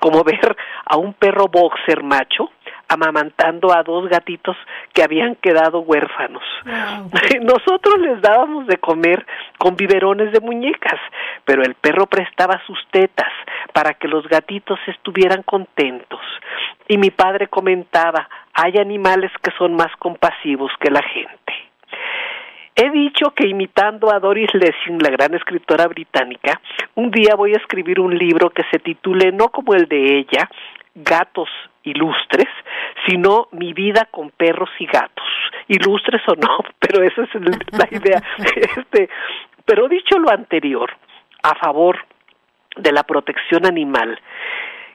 como ver a un perro boxer macho amamantando a dos gatitos que habían quedado huérfanos. Nosotros les dábamos de comer con biberones de muñecas, pero el perro prestaba sus tetas para que los gatitos estuvieran contentos. Y mi padre comentaba, hay animales que son más compasivos que la gente. He dicho que imitando a Doris Lessing, la gran escritora británica, un día voy a escribir un libro que se titule no como el de ella, Gatos ilustres, sino mi vida con perros y gatos, ilustres o no, pero esa es la idea. Este, pero dicho lo anterior, a favor de la protección animal,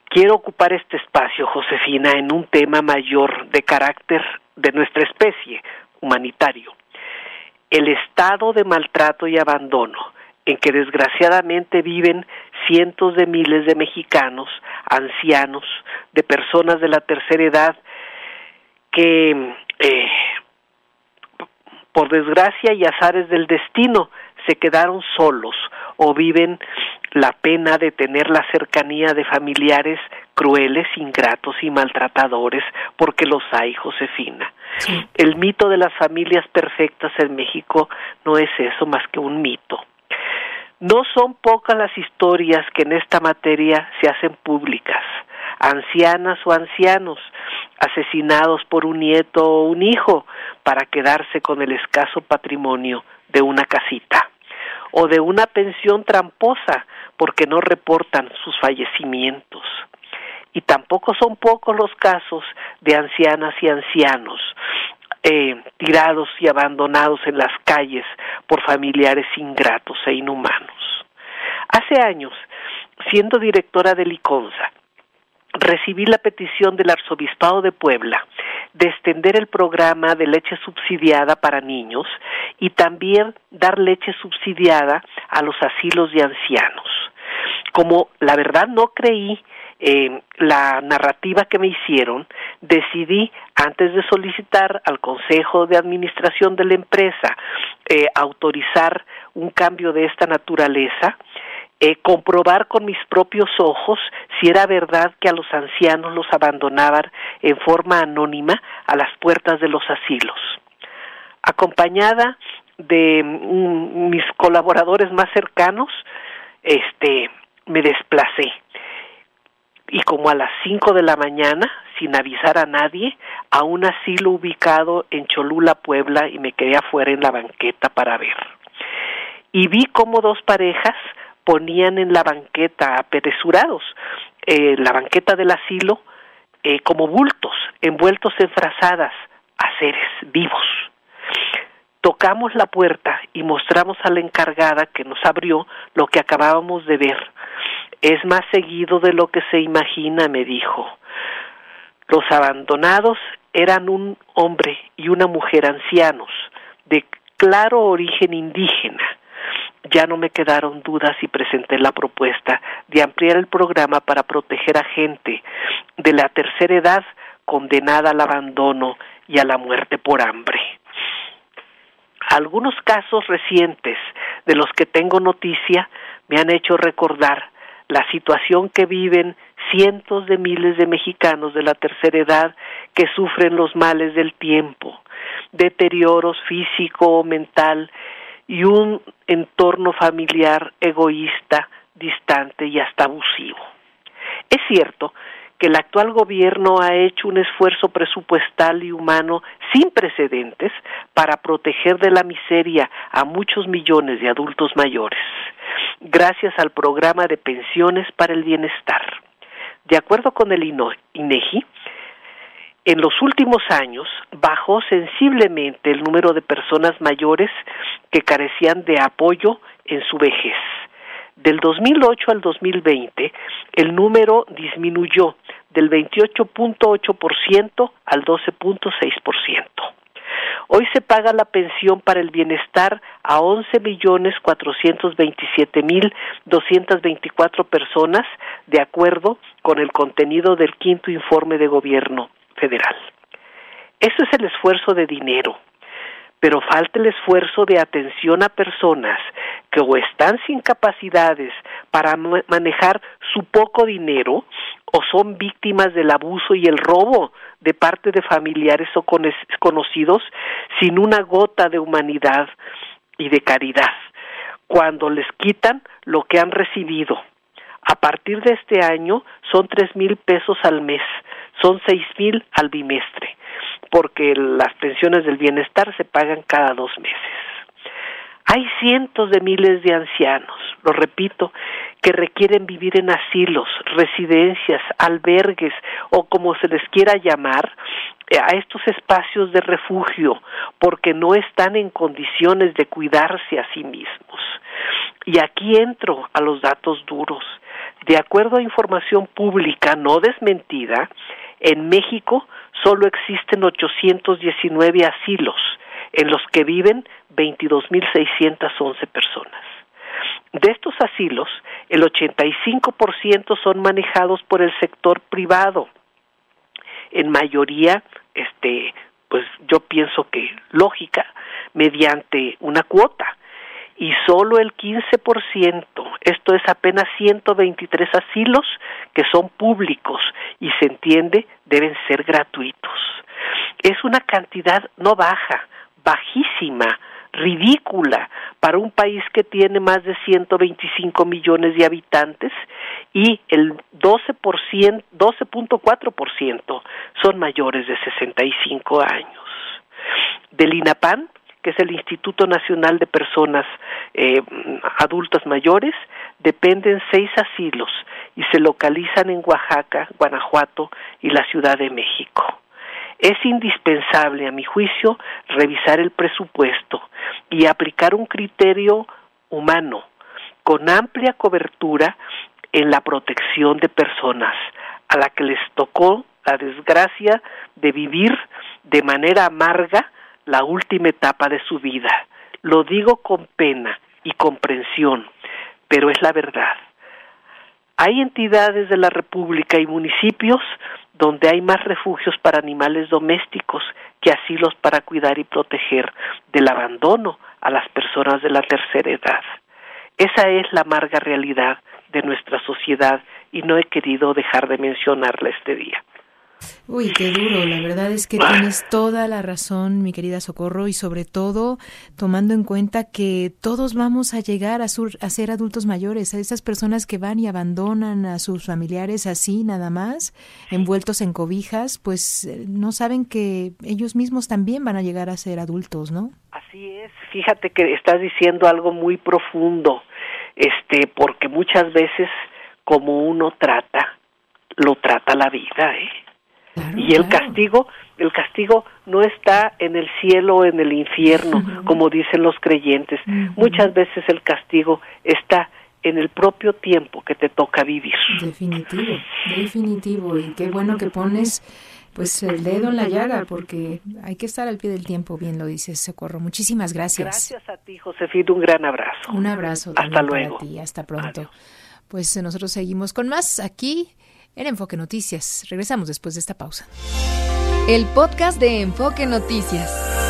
quiero ocupar este espacio, Josefina, en un tema mayor de carácter de nuestra especie, humanitario. El estado de maltrato y abandono en que desgraciadamente viven cientos de miles de mexicanos, ancianos, de personas de la tercera edad, que eh, por desgracia y azares del destino se quedaron solos o viven la pena de tener la cercanía de familiares crueles, ingratos y maltratadores, porque los hay, Josefina. El mito de las familias perfectas en México no es eso más que un mito. No son pocas las historias que en esta materia se hacen públicas. Ancianas o ancianos asesinados por un nieto o un hijo para quedarse con el escaso patrimonio de una casita o de una pensión tramposa porque no reportan sus fallecimientos. Y tampoco son pocos los casos de ancianas y ancianos eh, tirados y abandonados en las calles por familiares ingratos e inhumanos. Hace años, siendo directora de Liconza, recibí la petición del Arzobispado de Puebla de extender el programa de leche subsidiada para niños y también dar leche subsidiada a los asilos de ancianos. Como la verdad no creí eh, la narrativa que me hicieron, decidí, antes de solicitar al Consejo de Administración de la empresa eh, autorizar un cambio de esta naturaleza, eh, comprobar con mis propios ojos si era verdad que a los ancianos los abandonaban en forma anónima a las puertas de los asilos. Acompañada de mm, mis colaboradores más cercanos, este, me desplacé y como a las 5 de la mañana, sin avisar a nadie, a un asilo ubicado en Cholula, Puebla, y me quedé afuera en la banqueta para ver. Y vi como dos parejas ponían en la banqueta, apresurados, eh, la banqueta del asilo, eh, como bultos, envueltos en frazadas, a seres vivos. Tocamos la puerta y mostramos a la encargada que nos abrió lo que acabábamos de ver. Es más seguido de lo que se imagina, me dijo. Los abandonados eran un hombre y una mujer ancianos, de claro origen indígena. Ya no me quedaron dudas y presenté la propuesta de ampliar el programa para proteger a gente de la tercera edad condenada al abandono y a la muerte por hambre. Algunos casos recientes de los que tengo noticia me han hecho recordar la situación que viven cientos de miles de mexicanos de la tercera edad que sufren los males del tiempo, deterioros físico o mental y un entorno familiar egoísta, distante y hasta abusivo. Es cierto que el actual gobierno ha hecho un esfuerzo presupuestal y humano sin precedentes para proteger de la miseria a muchos millones de adultos mayores, gracias al programa de pensiones para el bienestar. De acuerdo con el INEGI, en los últimos años bajó sensiblemente el número de personas mayores que carecían de apoyo en su vejez. Del 2008 al 2020, el número disminuyó del 28.8% al 12.6%. Hoy se paga la pensión para el bienestar a 11.427.224 personas, de acuerdo con el contenido del quinto informe de gobierno federal. Eso es el esfuerzo de dinero, pero falta el esfuerzo de atención a personas que o están sin capacidades para manejar su poco dinero o son víctimas del abuso y el robo de parte de familiares o conocidos sin una gota de humanidad y de caridad, cuando les quitan lo que han recibido. A partir de este año son tres mil pesos al mes, son seis mil al bimestre porque las pensiones del bienestar se pagan cada dos meses. Hay cientos de miles de ancianos, lo repito, que requieren vivir en asilos, residencias, albergues o como se les quiera llamar, eh, a estos espacios de refugio, porque no están en condiciones de cuidarse a sí mismos. Y aquí entro a los datos duros. De acuerdo a información pública no desmentida, en México solo existen 819 asilos en los que viven 22.611 personas. De estos asilos, el 85% son manejados por el sector privado. En mayoría, este, pues yo pienso que lógica, mediante una cuota y solo el 15%, esto es apenas 123 asilos que son públicos y se entiende deben ser gratuitos. Es una cantidad no baja, bajísima, ridícula para un país que tiene más de 125 millones de habitantes y el 12%, 12.4% son mayores de 65 años. Del INAPAN que es el Instituto Nacional de Personas eh, Adultas Mayores, dependen seis asilos y se localizan en Oaxaca, Guanajuato y la Ciudad de México. Es indispensable, a mi juicio, revisar el presupuesto y aplicar un criterio humano con amplia cobertura en la protección de personas a la que les tocó la desgracia de vivir de manera amarga la última etapa de su vida. Lo digo con pena y comprensión, pero es la verdad. Hay entidades de la República y municipios donde hay más refugios para animales domésticos que asilos para cuidar y proteger del abandono a las personas de la tercera edad. Esa es la amarga realidad de nuestra sociedad y no he querido dejar de mencionarla este día. Uy, qué duro. La verdad es que tienes toda la razón, mi querida Socorro, y sobre todo tomando en cuenta que todos vamos a llegar a, a ser adultos mayores, a esas personas que van y abandonan a sus familiares así nada más, envueltos en cobijas, pues eh, no saben que ellos mismos también van a llegar a ser adultos, ¿no? Así es. Fíjate que estás diciendo algo muy profundo, este, porque muchas veces como uno trata, lo trata la vida, ¿eh? Y el castigo, el castigo no está en el cielo o en el infierno, como dicen los creyentes. Muchas veces el castigo está en el propio tiempo que te toca vivir. Definitivo, definitivo. Y qué bueno que pones pues el dedo en la llaga, porque hay que estar al pie del tiempo, bien lo dices, Socorro. Muchísimas gracias. Gracias a ti, Josefina, un gran abrazo. Un abrazo. Hasta luego. Para ti, hasta pronto. Pues nosotros seguimos con más aquí en Enfoque Noticias. Regresamos después de esta pausa. El podcast de Enfoque Noticias.